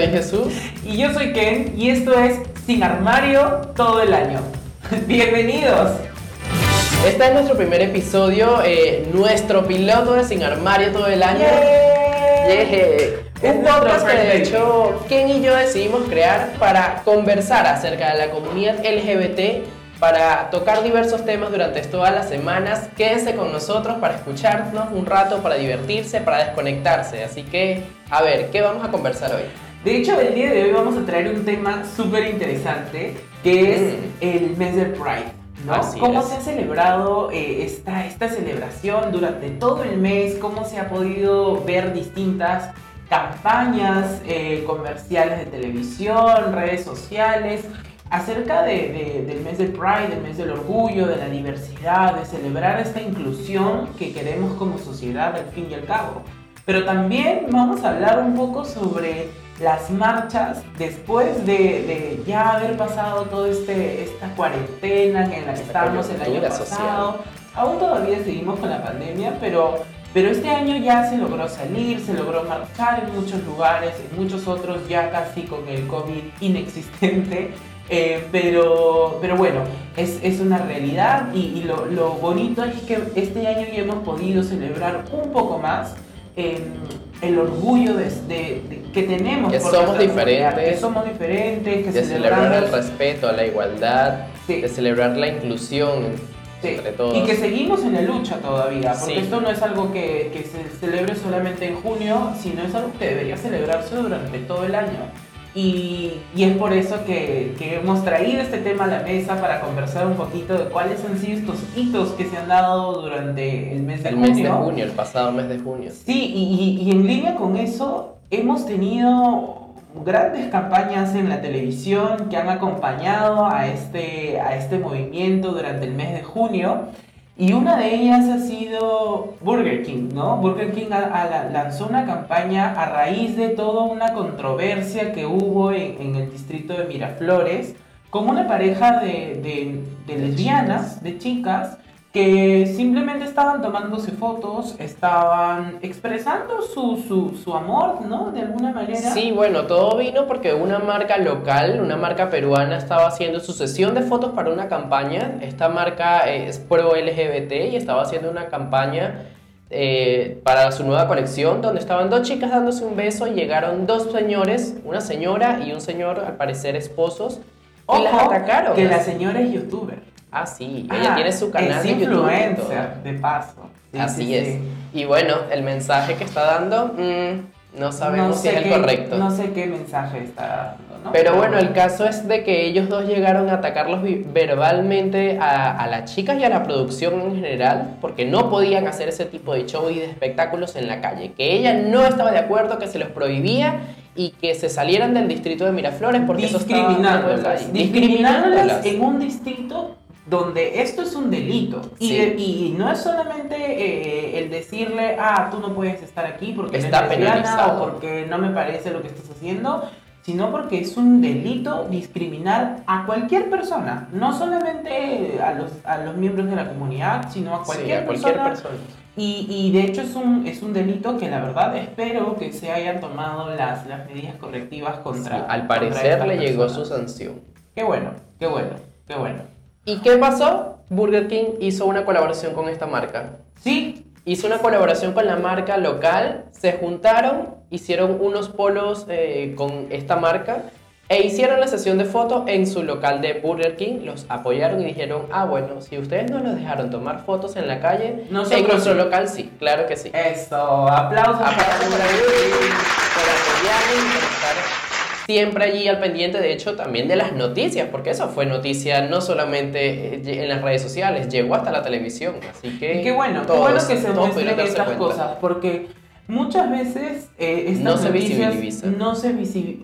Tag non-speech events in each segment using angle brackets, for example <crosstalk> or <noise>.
soy Jesús. Y yo soy Ken y esto es Sin Armario todo el año. <laughs> Bienvenidos. Este es nuestro primer episodio, eh, nuestro piloto de Sin Armario todo el año. Un podcast que de hecho Ken y yo decidimos crear para conversar acerca de la comunidad LGBT, para tocar diversos temas durante todas las semanas. Quédense con nosotros para escucharnos un rato, para divertirse, para desconectarse. Así que, a ver, ¿qué vamos a conversar hoy? De hecho, el día de hoy vamos a traer un tema súper interesante que es Mm. el mes del Pride. ¿no? Así ¿Cómo es. se ha celebrado eh, esta, esta celebración durante todo el mes? ¿Cómo se ha podido ver distintas campañas eh, comerciales de televisión, redes sociales? Acerca de- de- del mes del Pride, del mes del orgullo, de la diversidad, de celebrar esta inclusión que queremos como sociedad al fin y al cabo. Pero también vamos a hablar un poco sobre las marchas después de, de ya haber pasado toda este, esta cuarentena en la que estábamos el año pasado. Aún todavía seguimos con la pandemia, pero, pero este año ya se logró salir, se logró marchar en muchos lugares, en muchos otros ya casi con el COVID inexistente. <laughs> Eh, pero, pero bueno, es, es una realidad y, y lo, lo bonito es que este año ya hemos podido celebrar un poco más eh, el orgullo de, de- de- que tenemos. Que somos diferentes. Que somos diferentes, que De celebrar el respeto, la igualdad, Sí. de celebrar la inclusión Sí, entre todos. Y que seguimos en la lucha todavía, porque Sí. esto no es algo que, que se celebre solamente en junio, sino es algo que debería celebrarse durante todo el año. Y, y es por eso que, que hemos traído este tema a la mesa para conversar un poquito de cuáles han sido estos hitos que se han dado durante el mes de el junio. mes de junio, el pasado mes de junio. Sí, y, y- y en línea con eso, hemos tenido grandes campañas en la televisión que han acompañado a este, a este movimiento durante el mes de junio. Y una de ellas ha sido Burger King, ¿no? Burger King a- a la- lanzó una campaña a raíz de toda una controversia que hubo en, en el distrito de Miraflores con una pareja de, de- de lesbianas, de chicas, que simplemente estaban tomándose fotos, estaban expresando su, su, su amor, ¿no? De alguna manera. Sí, bueno, todo vino porque una marca local, una marca peruana, estaba haciendo su sesión de fotos para una campaña. Esta marca eh, es pro LGBT y estaba haciendo una campaña eh, para su nueva colección donde estaban dos chicas dándose un beso y llegaron dos señores, una señora y un señor, al parecer esposos, y las atacaron. Que la señora es youtuber. Ah, sí, ella Ah, tiene su canal es de YouTube. influencer, de paso. Sí, Así sí, es. sí. Y bueno, el mensaje que está dando, mm, no sabemos No si sé es el qué- correcto. No sé qué mensaje está dando, ¿no? Pero bueno, el caso es de que ellos dos llegaron a atacarlos verbalmente a, a las chicas y a la producción en general, porque no podían hacer ese tipo de show y de espectáculos en la calle, que ella no estaba de acuerdo, que se los prohibía y que se salieran del distrito de Miraflores porque eso estaba discriminándolas en un distrito donde esto es un delito. Y, Sí. no es solamente eh, el decirle, ah, tú no puedes estar aquí porque Está lesbiana penalizado. o porque no me parece lo que estás haciendo, sino porque es un delito discriminar a cualquier persona, no solamente a los, a los miembros de la comunidad, sino a Sí, cualquier, a cualquier persona. persona. Y, y de hecho es un, es un delito que la verdad espero que se hayan tomado las, las medidas correctivas Sí, contra. al contra parecer le llegó su sanción. Qué bueno, qué bueno, qué bueno. ¿Y qué pasó? Burger King hizo una colaboración con esta marca. Sí, Hizo una colaboración con la marca local, se juntaron, hicieron unos polos eh, con esta marca e hicieron la sesión de fotos en su local de Burger King, los apoyaron y dijeron, ah bueno, si ustedes no nos dejaron tomar fotos en la calle, Nosotros en nuestro sí". local sí, claro que sí. eso, aplausos Aplausos para Burger. King por apoyarnos y por estar siempre allí al pendiente, de hecho, también de las noticias, porque eso fue noticia no solamente eh, en las redes sociales, llegó hasta la televisión, así que... Y qué bueno, qué todos- bueno que se muestren estas cuenta. cosas, porque muchas veces eh, estas No noticias no se,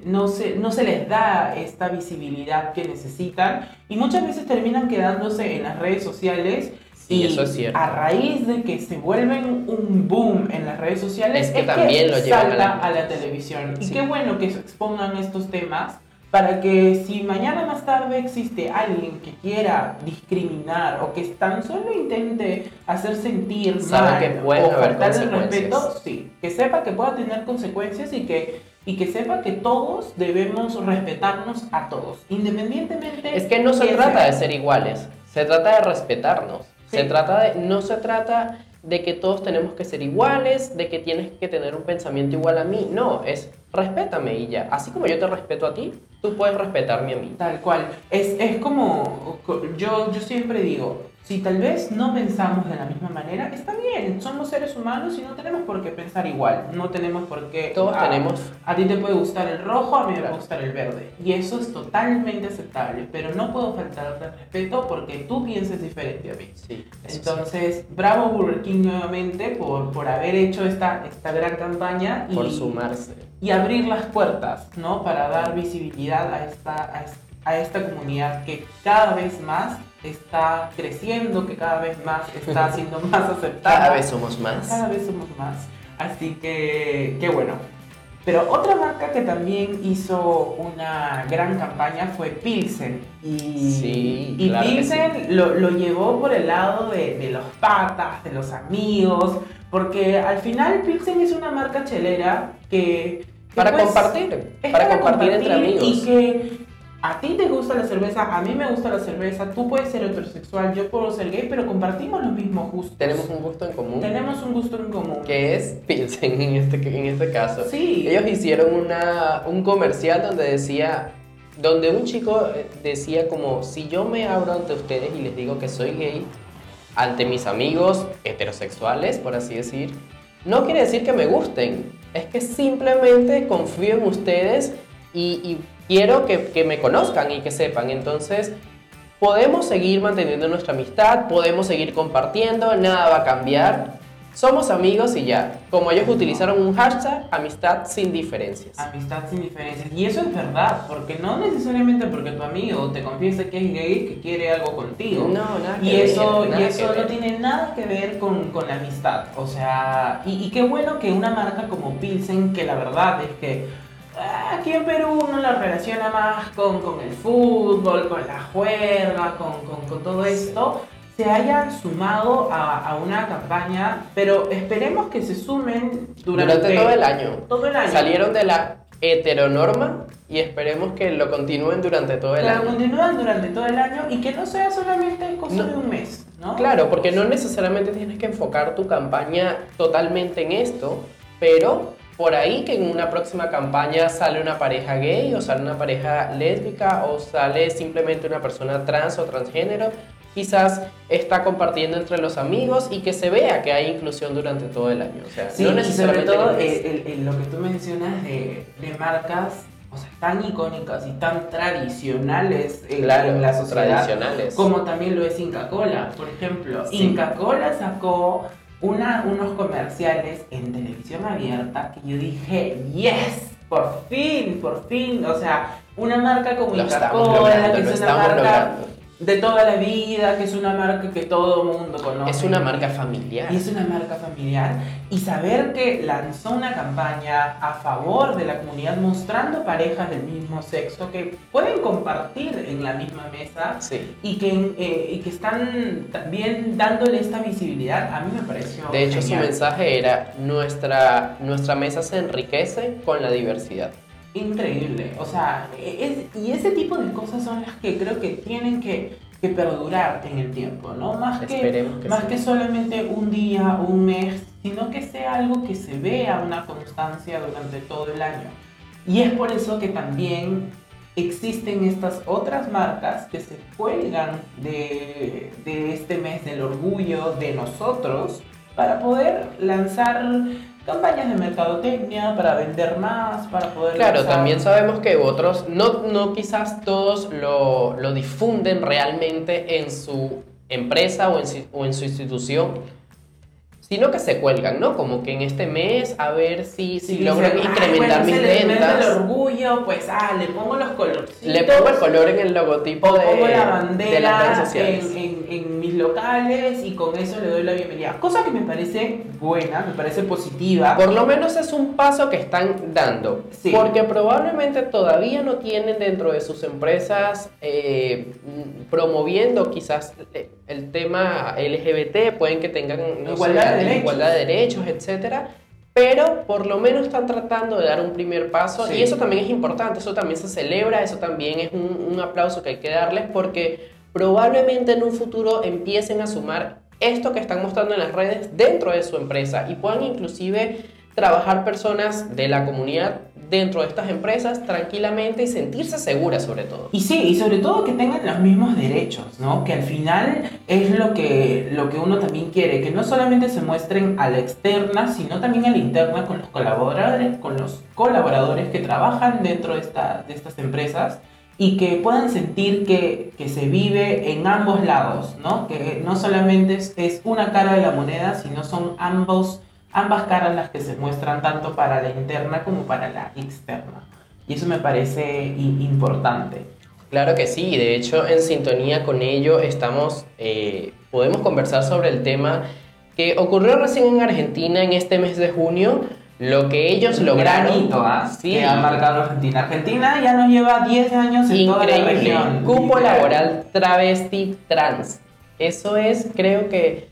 no, se, no se les da esta visibilidad que necesitan y muchas veces terminan quedándose en las redes sociales Sí, y eso es cierto. a raíz de que se vuelven un boom en las redes sociales Es que también lo llevan a la- a la televisión. Y Sí. qué bueno que expongan estos temas para que si mañana más tarde existe alguien que quiera discriminar o que tan solo intente hacer sentir Sabe mal que pueden o faltar el respeto, sí, que sepa que pueda tener consecuencias y que y que sepa que todos debemos respetarnos a todos, independientemente. Es que no se trata sea. de ser iguales, se trata de respetarnos. Se trata de, no se trata de que todos tenemos que ser iguales, de que tienes que tener un pensamiento igual a mí. No, es respétame y ya. Así como yo te respeto a ti, tú puedes respetarme a mí. Tal cual. Es, es como, yo, yo siempre digo, si tal vez no pensamos de la misma manera, está bien, somos seres humanos y no tenemos por qué pensar igual, no tenemos por qué... Todos ah, tenemos A ti te puede gustar el rojo, a mí me Claro. puede gustar el verde. Y eso es totalmente aceptable, pero no puedo faltarte al respeto porque tú pienses diferente a mí. Sí. Entonces, bravo Burger King nuevamente por, por haber hecho esta, esta gran campaña y, por sumarse. y abrir las puertas, ¿no? Para dar visibilidad a esta, a, a esta comunidad que cada vez más está creciendo, que cada vez más está <laughs> siendo más aceptada. Cada vez somos más. Cada vez somos más. Así que, qué bueno. Pero otra marca que también hizo una gran campaña fue Pilsen. Y, Sí, y claro Pilsen lo, lo llevó por el lado de, de los patas, de los amigos, porque al final Pilsen es una marca chelera que... que, Para pues, compartir, es para compartir entre amigos. Y que a ti te gusta la cerveza, a mí me gusta la cerveza, tú puedes ser heterosexual, yo puedo ser gay, pero compartimos los mismos gustos. Tenemos un gusto en común, Tenemos un gusto en común. que es Pilsen en este, en este caso. Sí. Ellos hicieron una, un comercial donde decía, donde un chico eh, decía como, si yo me abro ante ustedes y les digo que soy gay, ante mis amigos heterosexuales, por así decir, no quiere decir que me gusten, es que simplemente confío en ustedes y, y quiero que, que me conozcan y que sepan. Entonces, podemos seguir manteniendo nuestra amistad, podemos seguir compartiendo, nada va a cambiar. Somos amigos y ya. Como ellos utilizaron un hashtag, amistad sin diferencias. Amistad sin diferencias. Y eso es verdad, porque no necesariamente porque tu amigo te confiese que es gay, que quiere algo contigo. No, nada que Y eso, ver, y nada eso que no ver. tiene nada que ver con, con la amistad. O sea, y, y qué bueno que una marca como Pilsen, que la verdad es que aquí en Perú uno la relaciona más con, con el fútbol, con la juerga, con, con, con todo esto, se hayan sumado a, a una campaña, pero esperemos que se sumen durante, Durante todo el año. todo el año. Salieron de la heteronorma y esperemos que lo continúen durante todo el la año. continúan durante todo el año y que no sea solamente cosa No. de un mes, ¿no? Claro, porque no necesariamente tienes que enfocar tu campaña totalmente en esto, pero por ahí que en una próxima campaña sale una pareja gay o sale una pareja lésbica o sale simplemente una persona trans o transgénero, quizás está compartiendo entre los amigos y que se vea que hay inclusión durante todo el año. O sea, Sí, no y sobre necesariamente todo un mes. el- el- el- lo que tú mencionas de, de marcas o sea, tan icónicas y tan tradicionales en, Claro, en la sociedad, tradicionales. como también lo es Inca Cola, por ejemplo. Sí. Inca Cola sacó una, unos comerciales en televisión abierta que yo dije, yes, por fin, por fin, o sea, una marca como Lo Inca estamos Cola, logrando, que es una marca logrando. De toda la vida, que es una marca que todo mundo conoce. Es una marca familiar. Y es una marca familiar. Y saber que lanzó una campaña a favor de la comunidad mostrando parejas del mismo sexo que pueden compartir en la misma mesa Sí. y que, eh, y que están también dándole esta visibilidad, a mí me pareció. De hecho, su mensaje era, nuestra, nuestra mesa se enriquece con la diversidad. Increíble. O sea, es- y ese tipo de cosas son las que creo que tienen que, que perdurar en el tiempo, ¿no? Más que, más sí. que solamente un día, un mes, sino que sea algo que se vea una constancia durante todo el año. Y es por eso que también existen estas otras marcas que se cuelgan de, de este mes del orgullo de nosotros para poder lanzar campañas de mercadotecnia, para vender más, para poder... Claro, lanzar- también sabemos que otros, no, no quizás todos lo, lo difunden realmente en su empresa o en, su- o en su institución, sino que se cuelgan, ¿no? Como que en este mes a ver si, si Sí, logran dicen, "Ay, incrementar bueno, mis es el mes del ventas. orgullo, pues ah, le pongo los colorcitos. Le pongo el color en el logotipo de, pongo la de las bandera redes sociales. en, en- en mis locales y con eso le doy la bienvenida. Cosa que me parece buena, me parece positiva. Por lo menos es un paso que están dando, Sí. porque probablemente todavía no tienen dentro de sus empresas eh, promoviendo quizás eh, el tema LGBT, pueden que tengan no Igualdad de derechos. igualdad de derechos, etcétera, pero por lo menos están tratando de dar un primer paso Sí. y eso también es importante, eso también se celebra, eso también es un, un aplauso que hay que darles porque probablemente en un futuro empiecen a sumar esto que están mostrando en las redes dentro de su empresa y puedan inclusive trabajar personas de la comunidad dentro de estas empresas tranquilamente y sentirse seguras sobre todo. Y sí, y sobre todo que tengan los mismos derechos, ¿no? Que al final es lo que, lo que uno también quiere, que no solamente se muestren a la externa, sino también a la interna con los colaboradores, con los colaboradores que trabajan dentro de, esta- de estas empresas y que puedan sentir que, que se vive en ambos lados, ¿no? Que no solamente es, es una cara de la moneda, sino son ambos, ambas caras las que se muestran tanto para la interna como para la externa. Y eso me parece importante. Claro que sí, de hecho en sintonía con ello estamos, eh, podemos conversar sobre el tema que ocurrió recién en Argentina en este mes de junio, lo que ellos lograron. Gran hito, ¿ah? Sí. Que ha marcado Argentina. Argentina ya nos lleva 10 años en toda la Increíble. región. Cupo literal. laboral travesti trans. Eso es, creo que,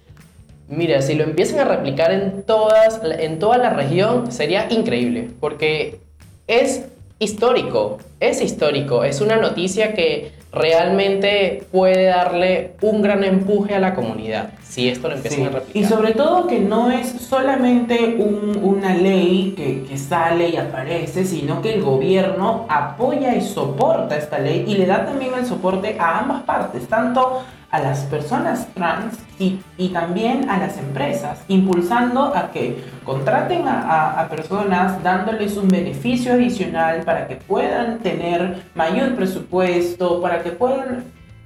mira, si lo empiezan a replicar en, todas, en toda la región, sería increíble. Porque es histórico, es histórico. Es una noticia que realmente puede darle un gran empuje a la comunidad. Si esto lo empiezan Sí. a replicar. Y sobre todo que no es solamente un- una ley que, que sale y aparece, sino que el gobierno apoya y soporta esta ley y le da también el soporte a ambas partes, tanto a las personas trans y, y también a las empresas, impulsando a que contraten a, a- a personas, dándoles un beneficio adicional para que puedan tener mayor presupuesto, para que puedan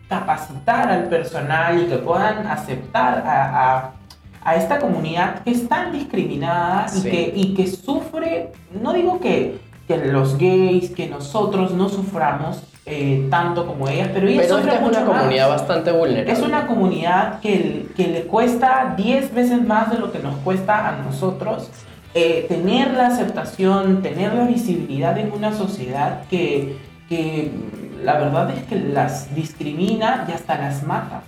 capacitar al personal y que puedan aceptar a, a- a esta comunidad que es tan discriminada y, que, y que sufre, no digo que, que los gays, que nosotros no suframos eh, tanto como ellas, pero ellas Pero esta es una más. comunidad bastante vulnerable. Es una comunidad que, que le cuesta 10 veces más de lo que nos cuesta a nosotros eh, tener la aceptación, tener la visibilidad en una sociedad que, que la verdad es que las discrimina y hasta las mata.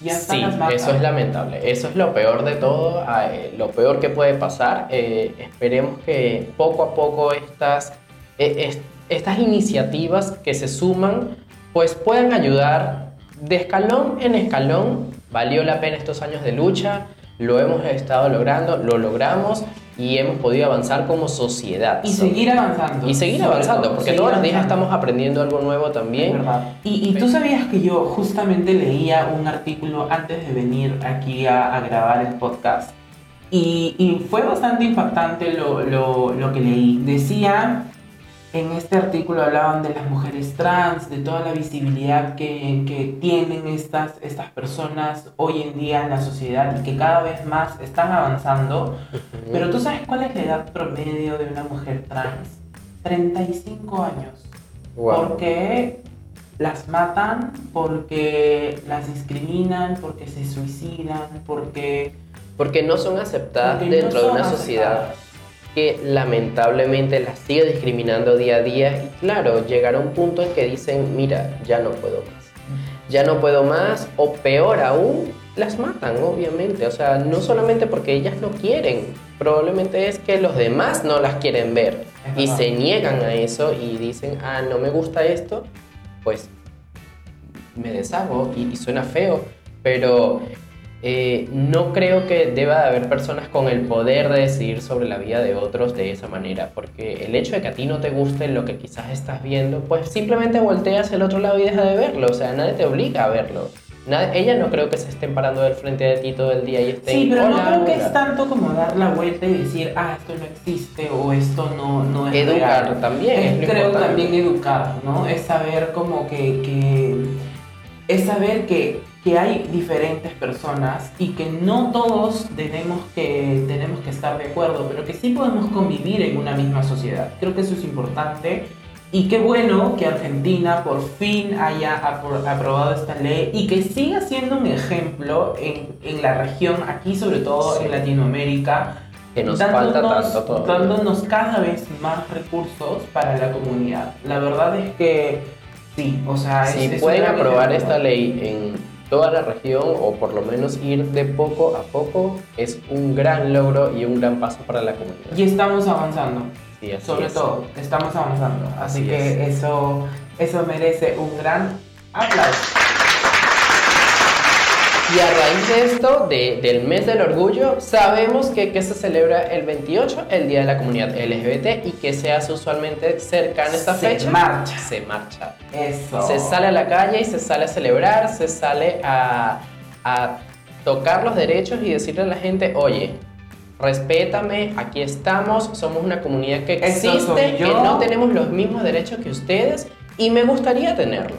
Sí, las eso es lamentable. Eso es lo peor de todo, ah, eh, lo peor que puede pasar. Eh, esperemos que poco a poco estas, es- estas iniciativas que se suman pues puedan ayudar de escalón en escalón. Valió la pena estos años de lucha, lo hemos estado logrando, lo logramos y hemos podido avanzar como sociedad. Y seguir avanzando. Y seguir avanzando, todo, porque seguir todos los días avanzando. estamos aprendiendo algo nuevo Es también. verdad. Y, y tú sabías que yo justamente leía un artículo antes de venir aquí a, a grabar el podcast. Y, y fue bastante impactante lo, lo, lo que leí. Decía, en este artículo hablaban de las mujeres trans, de toda la visibilidad que, que tienen estas, estas personas hoy en día en la sociedad y que cada vez más están avanzando. Pero tú sabes cuál es la edad promedio de una mujer trans? 35 años. Wow. Porque las matan, porque las discriminan, porque se suicidan, porque... Porque no son aceptadas porque no dentro de son una sociedad aceptadas. Que lamentablemente las sigue discriminando día a día y claro, llegará un punto en que dicen, mira, ya no puedo más. Ya no puedo más o peor aún, las matan, obviamente. O sea, no solamente porque ellas no quieren, probablemente es que los demás no las quieren ver Es y verdad. se niegan a eso y dicen, ah, no me gusta esto, pues me deshago y, y suena feo, pero eh, no creo que deba de haber personas con el poder de decidir sobre la vida de otros de esa manera, porque el hecho de que a ti no te guste lo que quizás estás viendo, pues simplemente volteas el otro lado y deja de verlo, o sea, nadie te obliga a verlo. Ella no creo que se estén parando del frente de ti todo el día y estén... Sí, pero no "Hola, creo que hola". es tanto como dar la vuelta y decir, ah, esto no existe o esto no, no es Educar real. también, Es, creo importante. también educar, ¿no? Es saber como que, que es saber que, que hay diferentes personas y que no todos tenemos que, tenemos que estar de acuerdo, pero que sí podemos convivir en una misma sociedad. Creo que eso es importante. Y qué bueno que Argentina por fin haya apro- aprobado esta ley y que siga siendo un ejemplo en, en la región, aquí sobre todo en Latinoamérica, Que nos falta dándonos- tanto todavía. dándonos cada vez más recursos para la comunidad. La verdad es que sí, o sea, es- Si es pueden gran aprobar esta ley en toda la región, o por lo menos ir de poco a poco, es un gran logro y un gran paso para la comunidad. Y estamos avanzando. Sí, Sobre es. todo, estamos avanzando. Así, Así que eso, eso merece un gran aplauso. Y a raíz de esto, de- del mes del orgullo, sabemos que, que se celebra el 28, el Día de la Comunidad LGBT, y que se hace usualmente cercana a esta Se fecha. marcha. Se marcha. Eso. Se sale a la calle y se sale a celebrar, se sale a, a tocar los derechos y decirle a la gente, oye, respétame, aquí estamos, somos una comunidad que existe, que yo". no tenemos los mismos derechos que ustedes y me gustaría tenerlos.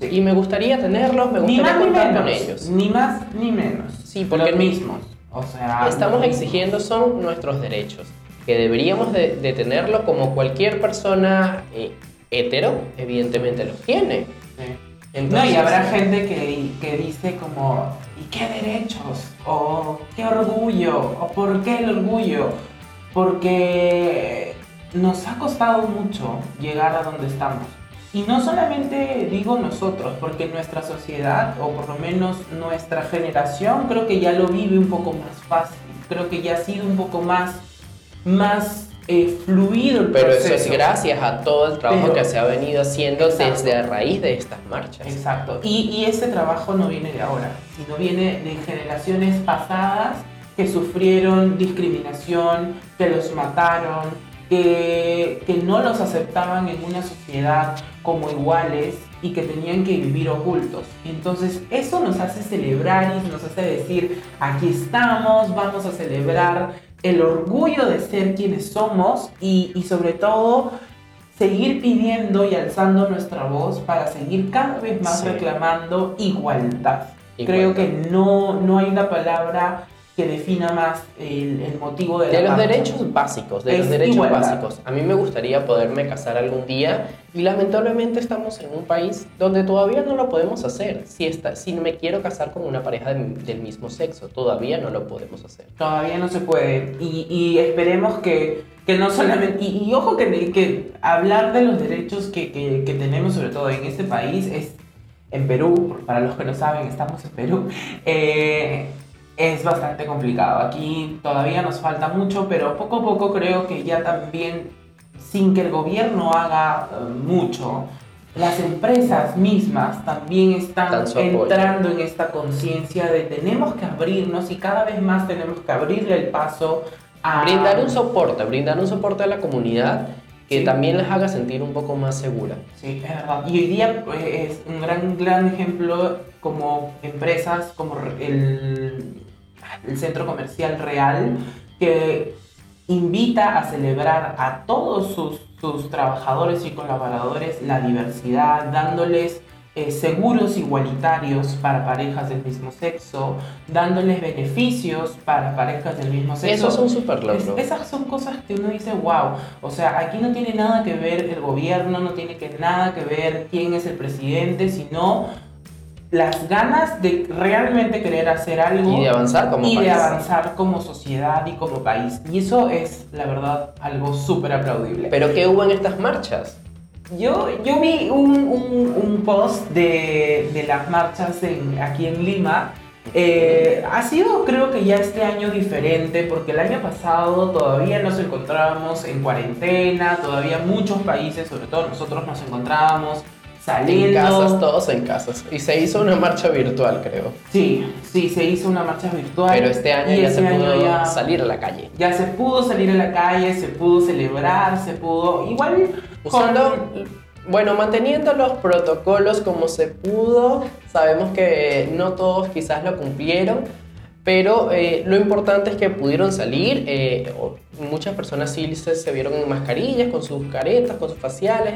Sí. Y me gustaría tenerlos, me Ni gustaría más ni contar menos. con ellos. Ni más ni menos. Sí, porque- Los mismos. O sea. Estamos exigiendo son nuestros derechos, que deberíamos de, de tenerlo como cualquier persona eh, hetero, evidentemente los tiene. Sí. Entonces, no, y habrá gente que, que dice como, ¿y qué derechos? O qué orgullo, o por qué el orgullo. Porque nos ha costado mucho llegar a donde estamos. Y no solamente digo nosotros, porque nuestra sociedad, o por lo menos nuestra generación, creo que ya lo vive un poco más fácil. Creo que ya ha sido un poco más, más eh, fluido el Pero proceso. eso es gracias a todo el trabajo Pero- que se ha venido haciendo Exacto. desde a raíz de estas marchas. Exacto. Y, y ese trabajo no viene de ahora, sino viene de generaciones pasadas que sufrieron discriminación, que los mataron, que, que no los aceptaban en una sociedad como iguales y que tenían que vivir ocultos. Entonces eso nos hace celebrar y nos hace decir, aquí estamos, vamos a celebrar el orgullo de ser quienes somos y, y sobre todo seguir pidiendo y alzando nuestra voz para seguir cada vez más Sí. reclamando igualdad. Igualdad. Creo que no, no hay una palabra que defina más el, el motivo de, De la los marcha. derechos básicos, de los Es derechos igualdad. básicos. A mí me gustaría poderme casar algún día y lamentablemente estamos en un país donde todavía no lo podemos hacer. Si, está, si me quiero casar con una pareja de- del mismo sexo, todavía no lo podemos hacer. Todavía no se puede. Y, y esperemos que, que no solamente... Y, y ojo que, que hablar de los derechos que, que, que tenemos, sobre todo en este país, es en Perú, para los que no saben, estamos en Perú, eh, es bastante complicado. Aquí todavía nos falta mucho, pero poco a poco creo que ya también, sin que el gobierno haga eh, mucho, las empresas mismas también están entrando en esta conciencia de tenemos que abrirnos y cada vez más tenemos que abrirle el paso a Brindar un soporte, brindar un soporte a la comunidad que Sí. también las haga sentir un poco más segura. Sí, es verdad. Y hoy día eh, es un gran, gran ejemplo como empresas como el, el Centro Comercial Real, que invita a celebrar a todos sus, sus trabajadores y colaboradores la diversidad, dándoles eh, seguros igualitarios para parejas del mismo sexo, dándoles beneficios para parejas del mismo sexo. Eso es un super Es- esas son cosas que uno dice, wow, o sea, aquí no tiene nada que ver el gobierno, no tiene que nada que ver quién es el presidente, sino las ganas de realmente querer hacer algo Y de avanzar como y país. de avanzar como sociedad y como país. Y eso es, la verdad, algo súper aplaudible. Pero ¿qué hubo en estas marchas? Yo, yo vi un, un- un post de, de las marchas en- aquí en Lima. Eh, ha sido creo que ya este año diferente porque el año pasado todavía nos encontrábamos en cuarentena, todavía muchos países, sobre todo nosotros nos encontrábamos saliendo. En casas, todos en casas. Y se hizo una marcha virtual, creo. Sí, sí, se hizo una marcha virtual. Pero este año y ya se año pudo ya- salir a la calle. ya se pudo salir a la calle, se pudo celebrar, se pudo igual con- Usando, bueno, manteniendo los protocolos como se pudo, sabemos que no todos quizás lo cumplieron, pero eh, lo importante es que pudieron salir, eh, muchas personas sí se, se vieron en mascarillas, con sus caretas, con sus faciales,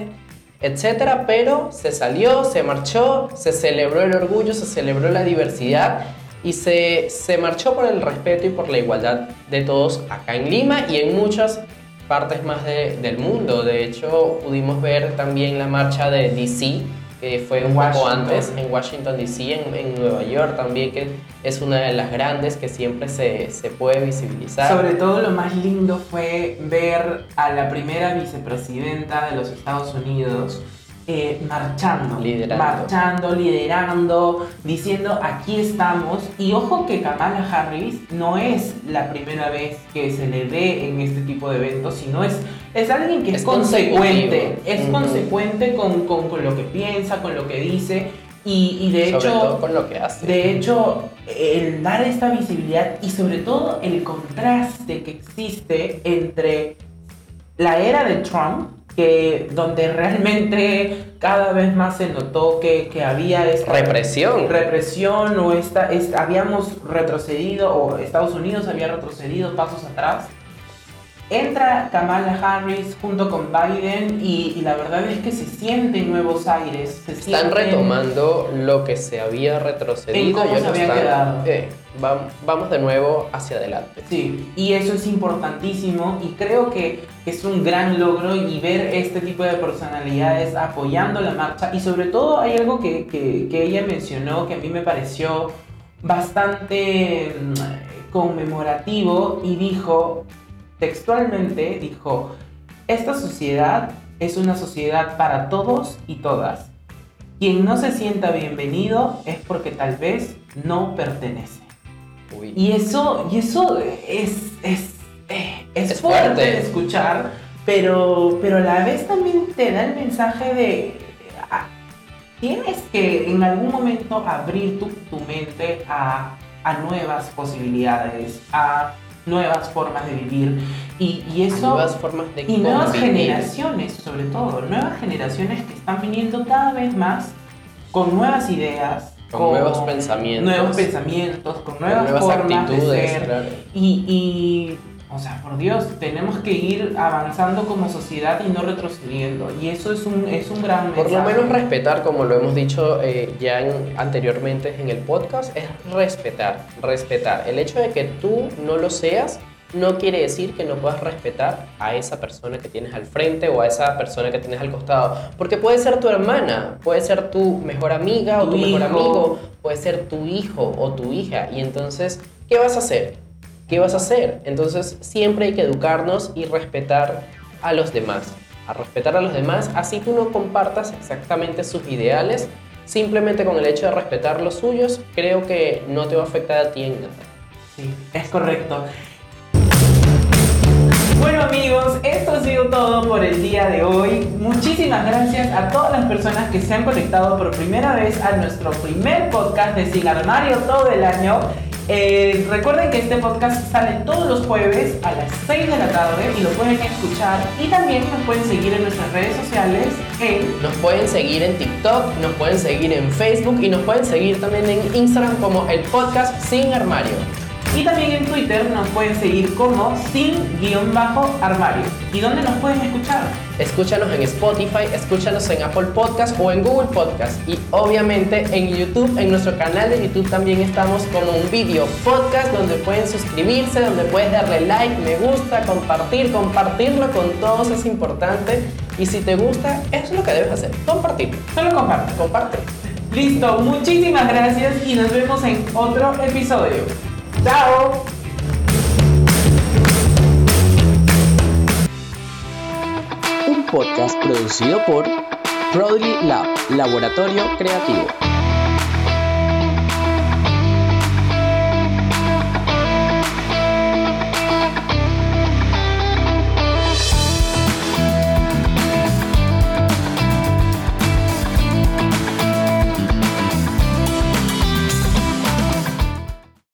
etcétera, pero se salió, se marchó, se celebró el orgullo, se celebró la diversidad y se, se marchó por el respeto y por la igualdad de todos acá en Lima y en muchas partes más de- del mundo. De hecho, pudimos ver también la marcha de DC, que fue un poco Washington. antes en Washington DC, en, en Nueva York también, que es una de las grandes que siempre se, se puede visibilizar. Sobre todo lo más lindo fue ver a la primera vicepresidenta de los Estados Unidos eh, marchando, Liderando. marchando, liderando, diciendo aquí estamos. Y ojo que Kamala Harris no es la primera vez que se le ve en este tipo de eventos, sino es, es alguien que es, Es consecuente, es consecuente con, con- con lo que piensa, con lo que dice. Y, y de Sobre hecho, todo con lo que hace. de hecho, el dar esta visibilidad y sobre todo el contraste que existe entre la era de Trump, que donde realmente cada vez más se notó que, que había esta Represión. represión o esta, es- habíamos retrocedido o Estados Unidos había retrocedido pasos atrás. Entra Kamala Harris junto con Biden y, y la verdad es que se sienten nuevos aires. Se Están sienten- retomando lo que se había En retrocedido. cómo y se lo había están- quedado. eh, vam- vamos de nuevo hacia adelante. Sí, y eso es importantísimo y creo que es un gran logro y ver este tipo de personalidades apoyando la marcha y sobre todo hay algo que, que- que ella mencionó que a mí me pareció bastante mm, conmemorativo y dijo, textualmente dijo, esta sociedad es una sociedad para todos y todas. Quien no se sienta bienvenido es porque tal vez no pertenece. Uy. Y eso, y eso es, es, eh, es, Es fuerte, fuerte. escuchar, pero, pero a la vez también te da el mensaje de ah, tienes que en algún momento abrir tu, tu mente a, a nuevas posibilidades, a nuevas formas de vivir. Y, y eso... nuevas formas de Y nuevas generaciones, sobre todo, nuevas generaciones que están viniendo cada vez más con nuevas ideas, Con nuevos pensamientos. nuevos pensamientos, con con nuevas, nuevas formas actitudes. de ser. claro. Y, y, o sea, por Dios, tenemos que ir avanzando como sociedad y no retrocediendo. Y eso es un, es un gran Por lo mensaje. menos respetar, como lo hemos dicho eh, ya en- anteriormente en el podcast, es respetar, respetar. El hecho de que tú no lo seas no quiere decir que no puedas respetar a esa persona que tienes al frente o a esa persona que tienes al costado. Porque puede ser tu hermana, puede ser tu mejor amiga o Tu tu mejor hijo. amigo, puede ser tu hijo o tu hija. Y entonces, ¿qué vas a hacer? ¿Qué vas a hacer? Entonces, siempre hay que educarnos y respetar a los demás. A respetar a los demás, así tú no compartas exactamente sus ideales. Simplemente con el hecho de respetar los suyos, creo que no te va a afectar a ti en nada. Sí, es correcto. Bueno amigos, esto ha sido todo por el día de hoy. Muchísimas gracias a todas las personas que se han conectado por primera vez a nuestro primer podcast de Sin Armario todo el año. Eh, recuerden que este podcast sale todos los jueves a las 6 de la tarde y lo pueden escuchar. Y también nos pueden seguir en nuestras redes sociales en Nos pueden seguir en TikTok, nos pueden seguir en Facebook y nos pueden seguir también en Instagram como el podcast Sin Armario. Y también en Twitter nos pueden seguir como sin-armario. ¿Y dónde nos pueden escuchar? Escúchanos en Spotify, escúchanos en Apple Podcast o en Google Podcast. Y obviamente en YouTube, en nuestro canal de YouTube también estamos como un video podcast donde pueden suscribirse, donde puedes darle like, me gusta, compartir, compartirlo con todos es importante. Y si te gusta, eso es lo que debes hacer, compartir. Solo compartan. Comparte. Listo, muchísimas gracias y nos vemos en otro episodio. ¡Chao! Podcast producido por Proudly Lab, Laboratorio Creativo.